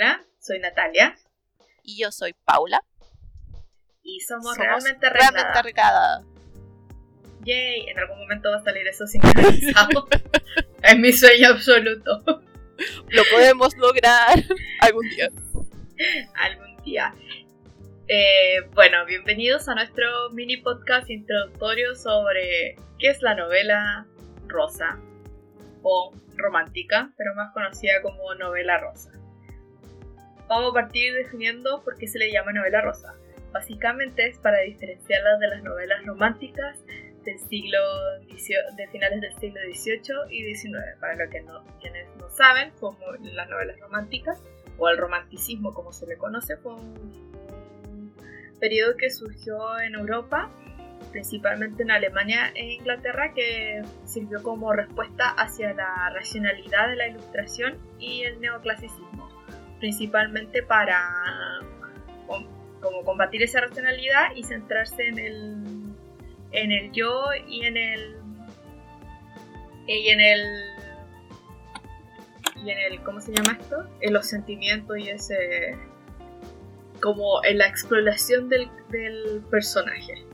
Hola, soy Natalia. Y yo soy Paula. Y somos, Somos realmente arregladas. arreglada. Yay, en algún momento va a salir eso sincronizado. es mi sueño absoluto. Lo podemos lograr algún día. algún día. Eh, bueno, bienvenidos a nuestro mini podcast introductorio sobre qué es la novela rosa o romántica, pero más conocida como novela rosa. Vamos a partir definiendo por qué se le llama novela rosa. Básicamente es para diferenciarla de las novelas románticas del siglo de finales del siglo XVIII y XIX. Para los que no, quienes no saben, como las novelas románticas o el romanticismo como se le conoce, fue un periodo que surgió en Europa, principalmente en Alemania e Inglaterra, que sirvió como respuesta hacia la racionalidad de la ilustración y el neoclasicismo, principalmente para com- como combatir esa racionalidad y centrarse en el en el yo y en el y en el y en el ¿cómo se llama esto? en los sentimientos y ese como en la exploración del, del personaje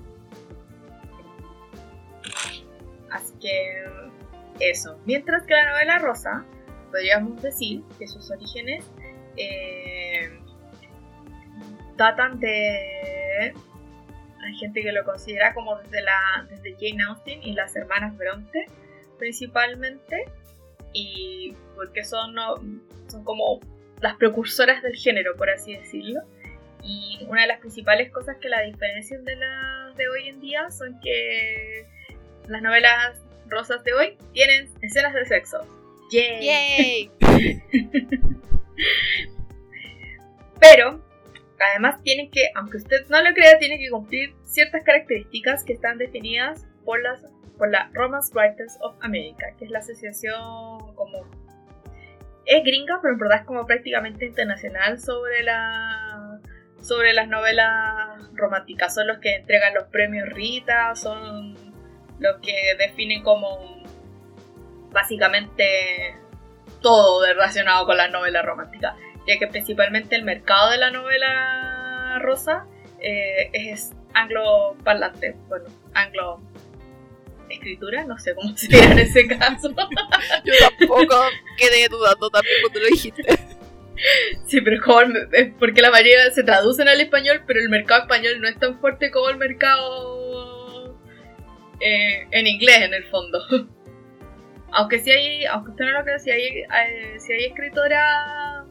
así que eso mientras que la novela rosa podríamos decir que sus orígenes eh, datan de hay gente que lo considera como desde la desde Jane Austen y las hermanas Bronte principalmente y porque son no- son como las precursoras del género por así decirlo y una de las principales cosas que la diferencian de las de hoy en día son que las novelas rosas de hoy tienen escenas de sexo ¡Yay! ¡Yay! Pero, además tiene que, aunque usted no lo crea, tiene que cumplir ciertas características que están definidas por, las, por la Romance Writers of America, que es la asociación como... Es gringa, pero en verdad es como prácticamente internacional sobre la sobre las novelas románticas. Son los que entregan los premios Rita, son los que definen como básicamente todo relacionado con las novelas románticas ya que principalmente el mercado de la novela rosa eh, es anglo-parlante, bueno, anglo escritura, no sé cómo se dirá en ese caso. Yo tampoco quedé dudando también cuando lo dijiste. sí, pero como el- es porque la mayoría se traducen al español, pero el mercado español no es tan fuerte como el mercado eh, en inglés en el fondo. Aunque sí hay, aunque usted no lo crea, si hay, eh, sí escritoras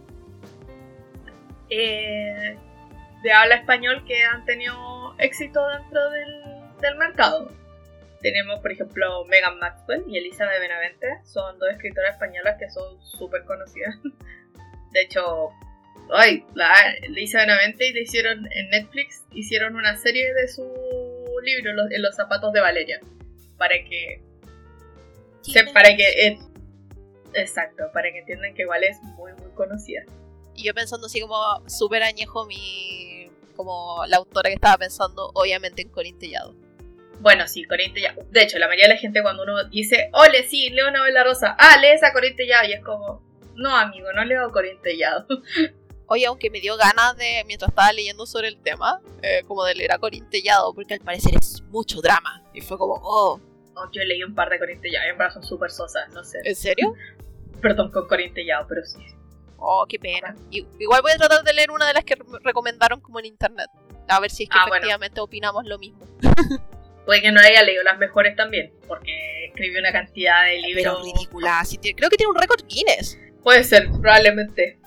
eh, de habla español que han tenido éxito dentro del, mercado. Tenemos, por ejemplo, Megan Maxwell y Elisa Benavente. Son dos escritoras españolas que son súper conocidas. De hecho, ay, la Elisa Benavente le hicieron en Netflix, hicieron una serie de su libro, En los zapatos de Valeria. Para que se- para que eh, exacto, para que entiendan que igual es muy muy conocida. Y yo pensando así como súper añejo mi... Como la autora que estaba pensando, obviamente en Corín Tellado. Bueno, sí, Corín Tellado. De hecho, la mayoría de la gente cuando uno dice, ole, sí, leo novela rosa, ah, lees a Corín Tellado, y es como, no, amigo, no leo Corín Tellado. Oye, aunque me dio ganas de, mientras estaba leyendo sobre el tema, eh, como de leer a Corín Tellado, porque al parecer es mucho drama. Y fue como, oh, Oh, yo leí un par de Corín Tellado, y en verdad son súper sosas, no sé. ¿en serio? Perdón con Corín Tellado, pero sí. Oh, qué pena. Igual voy a tratar de leer una de las que me recomendaron como en internet. A ver si es que Ah, bueno. efectivamente opinamos lo mismo. Puede que no haya leído las mejores también, porque escribió una cantidad de libros. Pero ridícula. sí creo que tiene un récord Guinness. Puede ser, probablemente.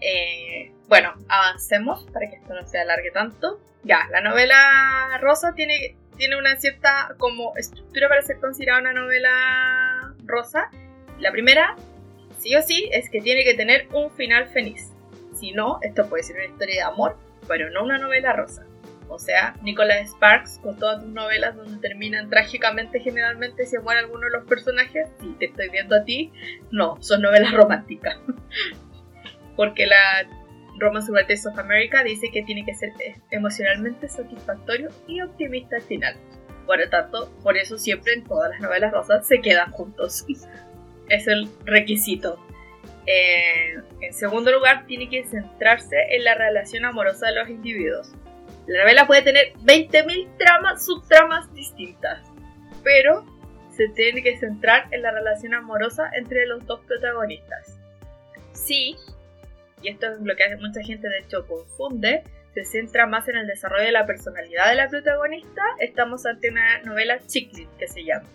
Eh, bueno, avancemos para que esto no se alargue tanto. Ya, la novela rosa tiene, tiene una cierta como estructura para ser considerada una novela rosa. La primera, sí o sí, es que tiene que tener un final feliz. Si no, esto puede ser una historia de amor, pero no una novela rosa. O sea, Nicholas Sparks con todas tus novelas donde terminan trágicamente generalmente si muere alguno de los personajes, y te estoy viendo a ti, no, son novelas románticas. Porque la Romance Writers of America dice que tiene que ser emocionalmente satisfactorio y optimista al final. Por lo tanto, por eso siempre en todas las novelas rosas se quedan juntos. es el requisito. Eh, en segundo lugar, tiene que centrarse en la relación amorosa de los individuos. La novela puede tener 20.000 tramas, subtramas distintas, pero se tiene que centrar en la relación amorosa entre los dos protagonistas. Sí, y esto es lo que hace mucha gente de hecho confunde, se centra más en el desarrollo de la personalidad de la protagonista, estamos ante una novela chick que se llama.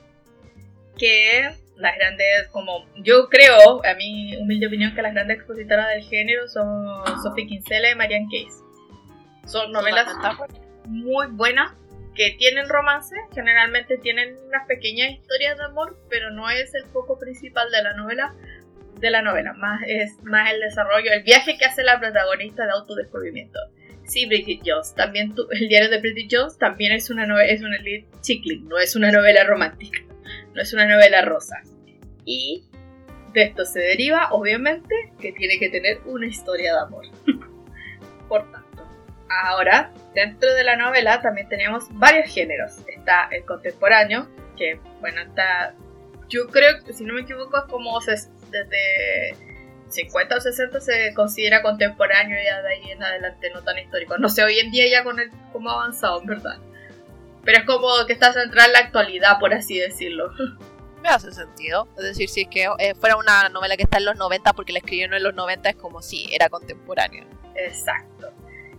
Que las grandes, como yo creo, a mi humilde opinión, que las grandes expositoras del género son Sophie Kinsella y Marianne Case. Son novelas muy buenas que tienen romance, generalmente tienen unas pequeñas historias de amor, pero no es el foco principal de la novela, de la novela, más es más el desarrollo, el viaje que hace la protagonista de autodescubrimiento. Sí, Bridget Jones, también el diario de Bridget Jones también es una novela, es una chickling, no es una novela romántica, no es una novela rosa. Y de esto se deriva, obviamente, que tiene que tener una historia de amor. Por tanto, ahora, dentro de la novela también tenemos varios géneros. Está el contemporáneo, que, bueno, está, yo creo que si no me equivoco es como desde 50 o 60 se considera contemporáneo ya de ahí en adelante, no tan histórico. No sé, hoy en día ya con el cómo ha avanzado, en verdad. Pero es como que está centrada en la actualidad, por así decirlo. Me hace sentido. Es decir, si es que eh, fuera una novela que está en los 90 porque la escribieron en los 90 es como si era contemporáneo. Exacto.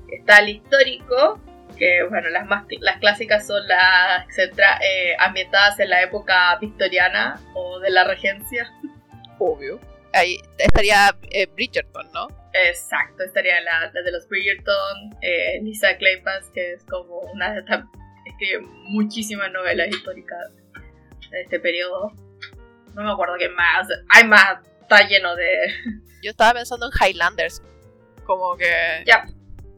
Está el histórico, que bueno, las más las clásicas son las eh, ambientadas en la época victoriana o de la regencia. Obvio ahí estaría eh, Bridgerton, ¿no? Exacto, estaría la, de los Bridgerton, eh, Lisa Kleypas, que es como una de estas, escribe muchísimas novelas históricas de este periodo. No me acuerdo qué más, hay más, está lleno de... Yo estaba pensando en Highlanders, como que... Ya,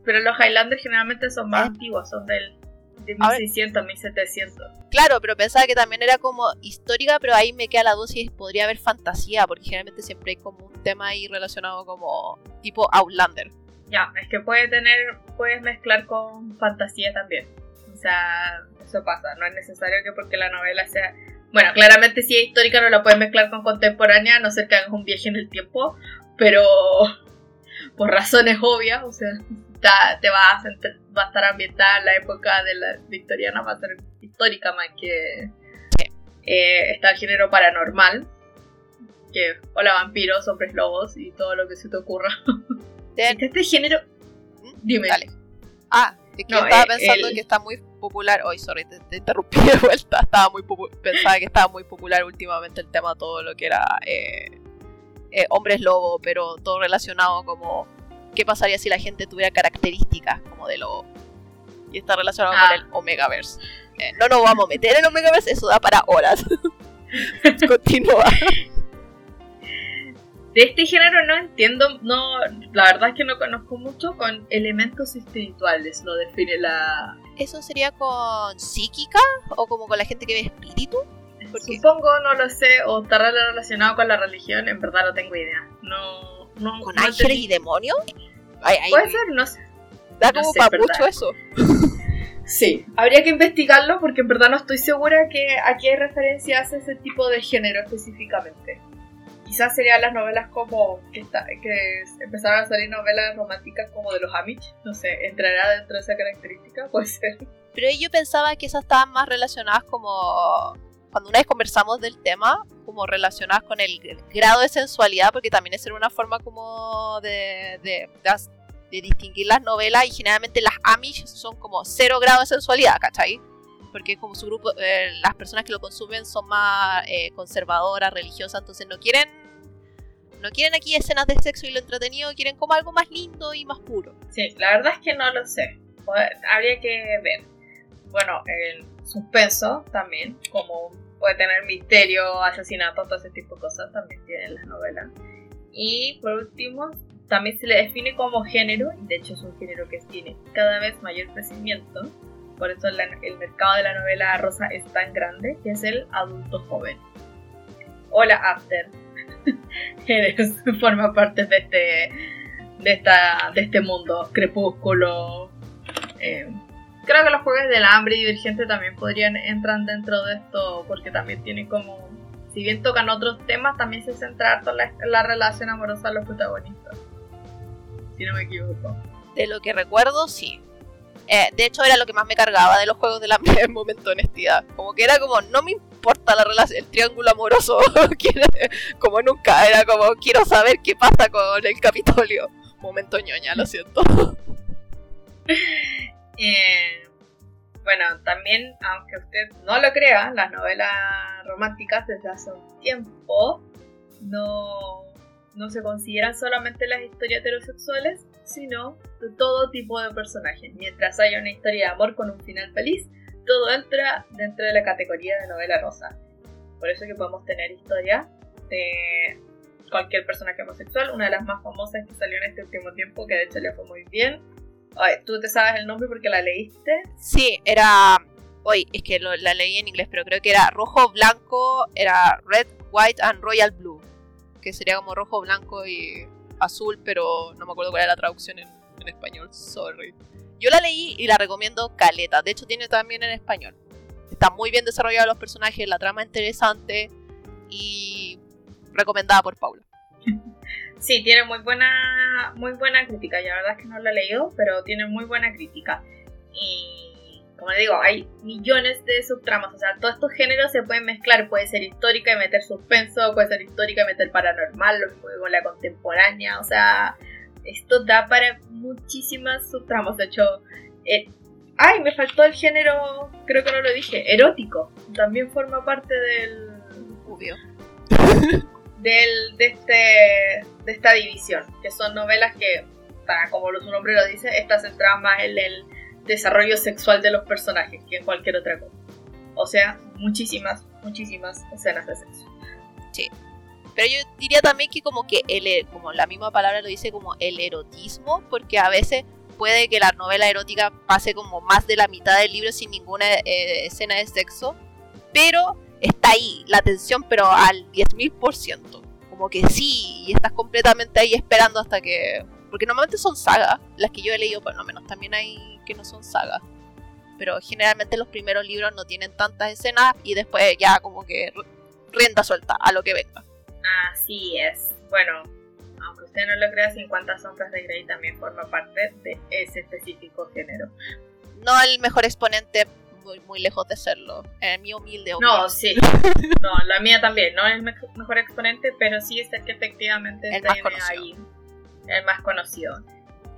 pero los Highlanders generalmente son más ¿Eh? antiguos, son del de 1600, 1700. Claro, pero pensaba que también era como histórica, pero ahí me queda la duda si podría haber fantasía, porque generalmente siempre hay como un tema ahí relacionado como tipo Outlander. Ya, es que puede tener, puedes mezclar con fantasía también. O sea, eso pasa, no es necesario que porque la novela sea... Bueno, claramente si es histórica no la puedes mezclar con contemporánea, a no ser que hagas un viaje en el tiempo, pero por razones obvias, o sea, te va a, va a estar ambientada en la época de la victoriana, va a ser histórica más que eh, está el género paranormal, que hola vampiros, hombres lobos y todo lo que se te ocurra. este género, dime. Dale. Ah, es que estaba eh, pensando que está muy popular. Hoy, sorry, te, interrumpí de vuelta. Estaba muy pensaba que estaba muy popular últimamente el tema todo lo que era eh, hombres lobo, pero todo relacionado como qué pasaría si la gente tuviera características como de lobo. Y está relacionado con ah. el Omegaverse. Eh, no nos vamos a meter en Omegaverse, eso da para horas. Continúa. De este género no entiendo, no, la verdad es que no conozco mucho con elementos espirituales, lo define la... ¿Eso sería con psíquica o como con la gente que ve espíritu? Supongo, no lo sé, o está relacionado con la religión, en verdad no tengo idea. No, ¿Con ángeles y demonios? Puede ser, no sé. Da como para mucho eso. Sí, habría que investigarlo porque en verdad no estoy segura que a qué referencia hace ese tipo de género específicamente. Quizás serían las novelas como que, está, que empezaron a salir novelas románticas como de los Amish. No sé, entrará dentro de esa característica, puede ser. Pero yo pensaba que esas estaban más relacionadas como cuando una vez conversamos del tema, como relacionadas con el grado de sensualidad, porque también es una forma como de, de, distinguir las novelas y generalmente las Amish son como cero grado de sensualidad, ¿cachai? Porque como su grupo, eh, las personas que lo consumen son más eh, conservadoras, religiosas, entonces no quieren no quieren aquí escenas de sexo y lo entretenido, quieren como algo más lindo y más puro. Sí, la verdad es que no lo sé. Habría que ver. Bueno, el suspenso también, como puede tener misterio, asesinato, todo ese tipo de cosas, también tiene las novelas. Y por último, también se le define como género, y de hecho es un género que tiene cada vez mayor crecimiento, por eso el mercado de la novela rosa es tan grande, que es el adulto joven. Hola After, eres, forma parte de este, de, esta, de este mundo, crepúsculo, eh, Creo que los juegos del hambre y Divergente también podrían entrar dentro de esto porque también tienen como si bien tocan otros temas, también se centra harto la, la relación amorosa de los protagonistas. Si no me equivoco. De lo que recuerdo, sí. Eh, de hecho, era lo que más me cargaba de los juegos de la en momento de honestidad. Como que era como, no me importa la relación, el triángulo amoroso, como nunca. Era como, quiero saber qué pasa con el Capitolio. Momento ñoña, lo siento. Eh, bueno, también, aunque usted no lo crea, las novelas románticas desde hace un tiempo no, no se consideran solamente las historias heterosexuales, sino de todo tipo de personajes. Mientras haya una historia de amor con un final feliz, todo entra dentro de la categoría de novela rosa. Por eso que podemos tener historia de cualquier personaje homosexual. Una de las más famosas que salió en este último tiempo, que de hecho le fue muy bien. ¿Tú te sabes el nombre porque la leíste? Sí, era... Hoy es que la leí en inglés, pero creo que era rojo, blanco, era red, white and royal blue. Que sería como rojo, blanco y azul, pero no me acuerdo cuál era la traducción en, español, sorry. Yo la leí y la recomiendo caleta, de hecho tiene también en español. Está muy bien desarrollado los personajes, la trama interesante y recomendada por Paula. Sí, tiene muy buena, muy buena crítica. La verdad es que no la he leído, pero tiene muy buena crítica. Y como le digo, hay millones de subtramas. O sea, todos estos géneros se pueden mezclar. Puede ser histórica y meter suspenso, puede ser histórica y meter paranormal, lo mismo con la contemporánea. O sea, esto da para muchísimas subtramas. De hecho, eh, ay, me faltó el género, creo que no lo dije, erótico. También forma parte del. Obvio. del, de, este, de esta división, que son novelas que, como su nombre lo dice, está centrada más en el desarrollo sexual de los personajes que en cualquier otra cosa. O sea, muchísimas, muchísimas escenas de sexo. Sí. Pero yo diría también que como que el, como la misma palabra lo dice como el erotismo, porque a veces puede que la novela erótica pase como más de la mitad del libro sin ninguna eh, escena de sexo, pero está ahí, la tensión, pero al 10.000%. Como que sí, y estás completamente ahí esperando hasta que... Porque normalmente son sagas, las que yo he leído por lo menos, también hay que no son sagas. Pero generalmente los primeros libros no tienen tantas escenas y después ya como que rienda suelta a lo que venga. Así es. Bueno, aunque usted no lo crea, 50 sombras de Grey también forma parte de ese específico género. No el mejor exponente muy, muy lejos de serlo. En mi humilde opinión. No, sí. No, la mía también. No es el mejor exponente, pero sí es el que efectivamente el más ahí. El más conocido.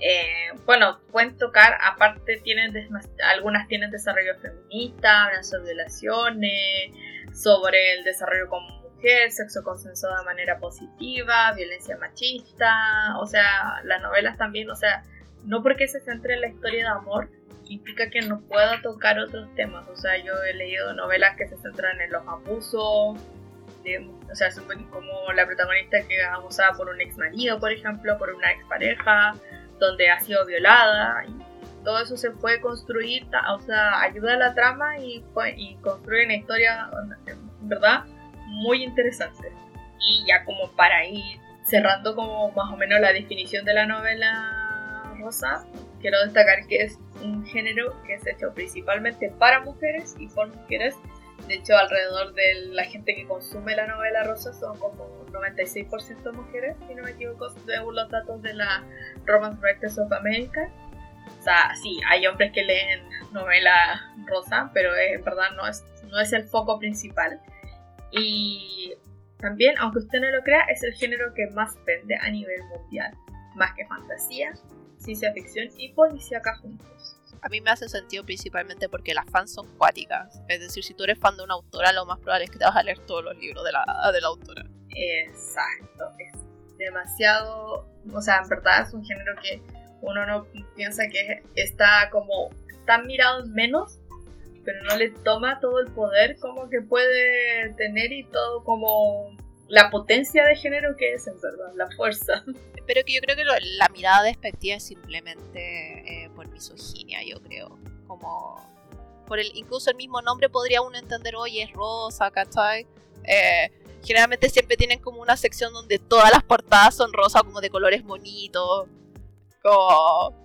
Eh, bueno, pueden tocar, aparte tienen algunas tienen desarrollo feminista, hablan sobre violaciones, sobre el desarrollo como mujer, sexo consensuado de manera positiva, violencia machista, o sea, las novelas también, o sea, no porque se centre en la historia de amor, implica que no pueda tocar otros temas. O sea, yo he leído novelas que se centran en los abusos, o sea, como la protagonista que es abusada por un ex marido, por ejemplo, por una ex pareja, donde ha sido violada. Todo eso se puede construir, o sea, ayuda a la trama y, y construye una historia, ¿verdad? Muy interesante. Y ya como para ir cerrando como más o menos la definición de la novela rosa, quiero destacar que es un género que es hecho principalmente para mujeres y por mujeres. De hecho, alrededor de la gente que consume la novela rosa son como 96% mujeres, si no me equivoco, según los datos de la Romance Writers of America. O sea, sí, hay hombres que leen novela rosa, pero en verdad no es, no es el foco principal. Y también, aunque usted no lo crea, es el género que más vende a nivel mundial. Más que fantasía, ciencia ficción y policíaca juntos a mí me hace sentido principalmente porque las fans son cuáticas. Es decir, si tú eres fan de una autora, lo más probable es que te vas a leer todos los libros de la, de la autora. Exacto, es demasiado, o sea, en verdad es un género que uno no piensa que está como tan mirado en menos, pero no le toma todo el poder como que puede tener y todo como la potencia de género que es, en verdad, la fuerza. Pero que yo creo que la mirada despectiva es simplemente eh, por misoginia, yo creo. Como por el incluso el mismo nombre podría uno entender, oye, es rosa, ¿cachai? Eh, generalmente siempre tienen como una sección donde todas las portadas son rosas, como de colores bonitos. Como...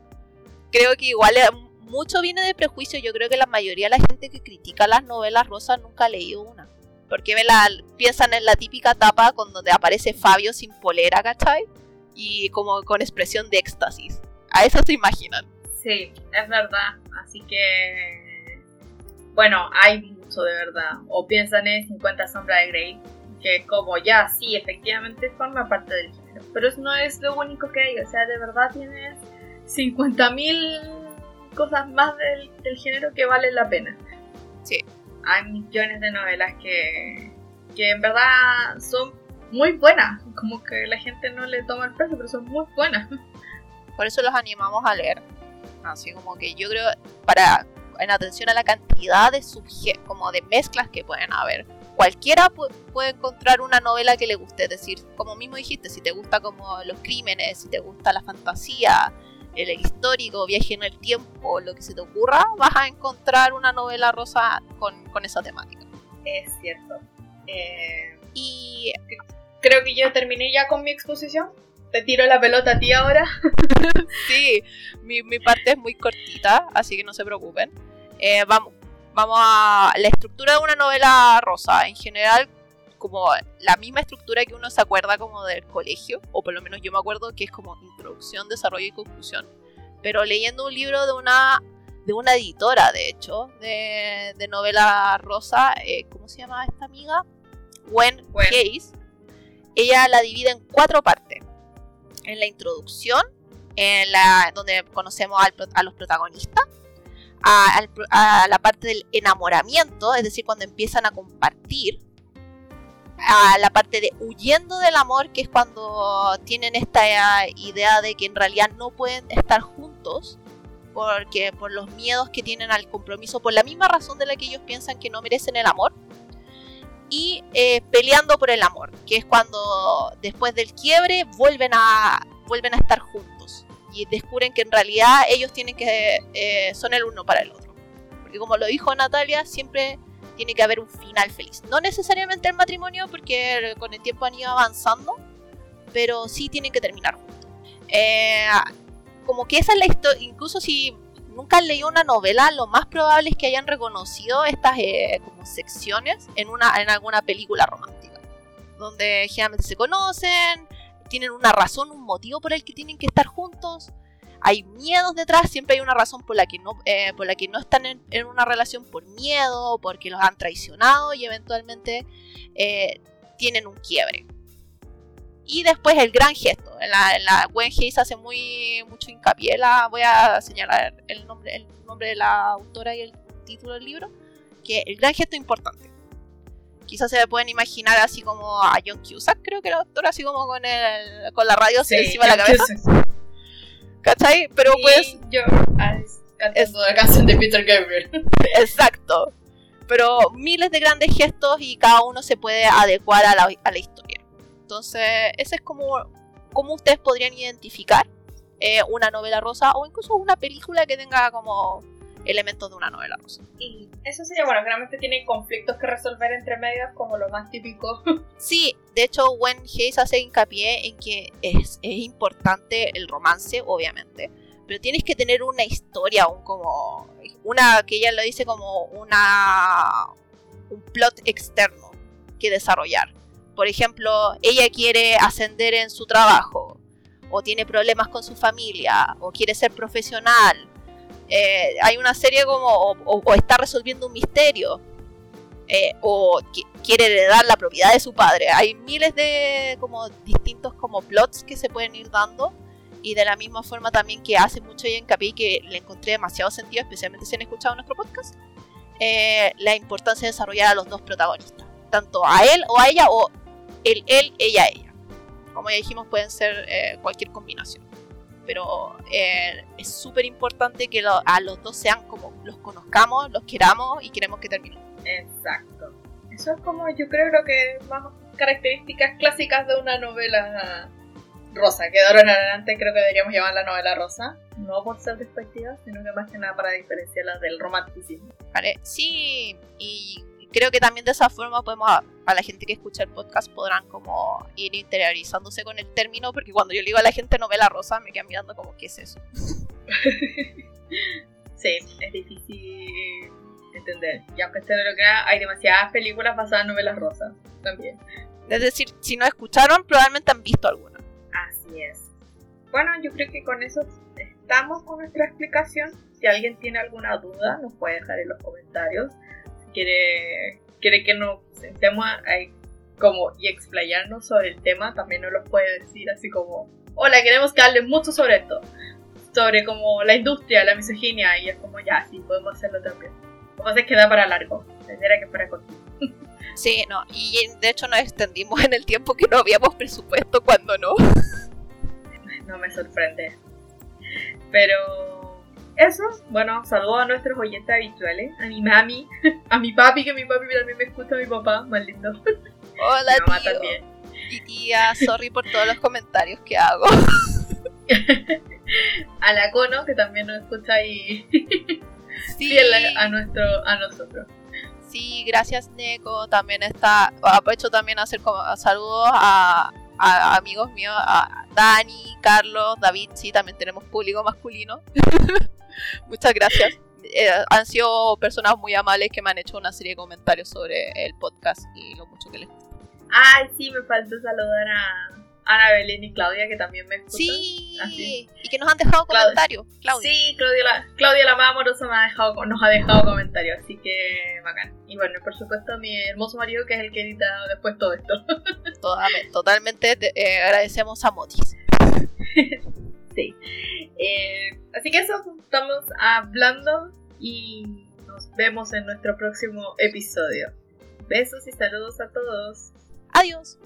Creo que igual eh, mucho viene de prejuicio. Yo creo que la mayoría de la gente que critica las novelas rosas nunca ha leído una. Porque me la, piensan en la típica tapa con donde aparece Fabio sin polera, ¿cachai? Y como con expresión de éxtasis. A eso se imaginan. Sí, es verdad. Así que. Bueno, hay mucho de verdad. O piensan en 50 sombras de Grey, que como ya, sí, efectivamente forma parte del género. Pero eso no es lo único que hay. O sea, de verdad tienes 50.000 cosas más del, del género que valen la pena. Sí hay millones de novelas que, que en verdad son muy buenas. Como que la gente no le toma el peso, pero son muy buenas. Por eso los animamos a leer. Así como que yo creo, para en atención a la cantidad de como de mezclas que pueden haber. Cualquiera puede encontrar una novela que le guste, es decir, como mismo dijiste, si te gusta como los crímenes, si te gusta la fantasía, el histórico, viaje en el tiempo, lo que se te ocurra, vas a encontrar una novela rosa con, esa temática. Es cierto. Eh, y creo que yo terminé ya con mi exposición. Te tiro la pelota a ti ahora. sí, mi, parte es muy cortita, así que no se preocupen. Eh, vamos, vamos a la estructura de una novela rosa. En general, como la misma estructura que uno se acuerda como del colegio, o por lo menos yo me acuerdo que es como introducción, desarrollo y conclusión. Pero leyendo un libro de una, de una editora, de hecho, de, de novela rosa, eh, ¿cómo se llama esta amiga? Gwen, Case. Ella la divide en cuatro partes. En la introducción, en la, donde conocemos a los protagonistas, a, a, la parte del enamoramiento, es decir, cuando empiezan a compartir, a la parte de huyendo del amor, que es cuando tienen esta idea de que en realidad no pueden estar juntos porque por los miedos que tienen al compromiso, por la misma razón de la que ellos piensan que no merecen el amor. Y eh, peleando por el amor, que es cuando después del quiebre vuelven a, vuelven a estar juntos y descubren que en realidad ellos tienen que eh, son el uno para el otro. Porque como lo dijo Natalia, siempre tiene que haber un final feliz. No necesariamente el matrimonio, porque con el tiempo han ido avanzando, pero sí tienen que terminar juntos. Eh, como que esa es la historia, incluso si nunca han leído una novela, lo más probable es que hayan reconocido estas eh, como secciones en, una, en alguna película romántica, donde generalmente se conocen, tienen una razón, un motivo por el que tienen que estar juntos, hay miedos detrás, siempre hay una razón por la que no, eh, por la que no están en, una relación por miedo, porque los han traicionado y eventualmente eh, tienen un quiebre. Y después el gran gesto. En la, en la Gwen hace muy, mucho hincapié. La, voy a señalar el nombre, el nombre de la autora y el título del libro. Que el gran gesto importante. Quizás se pueden imaginar así como a John Cusack, creo que la autora, así como con, el, con la radio encima de la cabeza. ¿Cachai? Pero pues. Yo cantando la canción de Peter Gabriel. Exacto. Pero miles de grandes gestos y cada uno se puede adecuar a la, a la historia. Entonces, ese es como, como ustedes podrían identificar eh, una novela rosa o incluso una película que tenga como elementos de una novela rosa. Y eso sería, bueno, realmente tiene conflictos que resolver entre medios como lo más típico. Sí, de hecho, Gwen Hayes hace hincapié en que es, es importante el romance, obviamente, pero tienes que tener una historia, un como, una, que ella lo dice como una, un plot externo que desarrollar. Por ejemplo, ella quiere ascender en su trabajo, o tiene problemas con su familia, o quiere ser profesional, eh, hay una serie como o, está resolviendo un misterio eh, o quiere heredar la propiedad de su padre. Hay miles de como distintos como plots que se pueden ir dando y de la misma forma también que hace mucho y hincapié que le encontré demasiado sentido, especialmente si han escuchado nuestro podcast, eh, la importancia de desarrollar a los dos protagonistas, tanto a él o a ella o el él, ella, ella. Como ya dijimos, pueden ser cualquier combinación pero eh, es súper importante que a los dos sean como los conozcamos, los queramos y queremos que terminen. Exacto. Eso es como yo creo lo que más características clásicas de una novela rosa, que de ahora en adelante creo que deberíamos llamarla novela rosa, no por ser despectiva, sino que más que nada para diferenciarla del romanticismo. Vale, sí, y creo que también de esa forma podemos, a la gente que escucha el podcast podrán como ir interiorizándose con el término, porque cuando yo le digo a la gente novela rosa me quedan mirando como, ¿qué es eso? sí, es difícil entender. Y aunque no lo crea, hay demasiadas películas basadas en novelas rosas también. Es decir, si no escucharon, probablemente han visto alguna. Así es. Bueno, yo creo que con eso estamos con nuestra explicación. Si alguien tiene alguna duda, nos puede dejar en los comentarios. Quiere, quiere que nos sentemos a, como, y explayarnos sobre el tema, también nos lo puede decir así como, hola, queremos que hable mucho sobre esto. Sobre como la industria, la misoginia, y es como, ya, sí, podemos hacerlo también. Lo que pasa es que da para largo, tendría que para corto. Sí, no, y de hecho nos extendimos en el tiempo que no habíamos presupuesto cuando no. No me sorprende. Pero eso, bueno, saludo a nuestros oyentes habituales, a mi mami, a mi papi, que mi papi también me escucha, a mi papá, más lindo. Hola, mi mamá también. Y tía, sorry por todos los comentarios que hago. a la Cono, que también nos escucha y sí. a, nuestro, a nosotros. Sí, gracias Neko. También está, aprovecho también a hacer saludos a, amigos míos, a Dani, Carlos, David, sí, también tenemos público masculino. Muchas gracias. Eh, han sido personas muy amables que me han hecho una serie de comentarios sobre el podcast y lo mucho que les gusta. Ay, sí, me falta saludar a Ana Belén y Claudia, que también me escuchan. Sí, y que nos han dejado comentarios. Claudia. Sí, Claudia la, Claudia, la más amorosa, me ha dejado, nos ha dejado comentarios, así que bacán. Y bueno, por supuesto, mi hermoso marido, que es el que edita después todo esto. Totalmente, totalmente eh, agradecemos a Motis. sí. Eh, así que eso, estamos hablando y nos vemos en nuestro próximo episodio. Besos y saludos a todos. Adiós.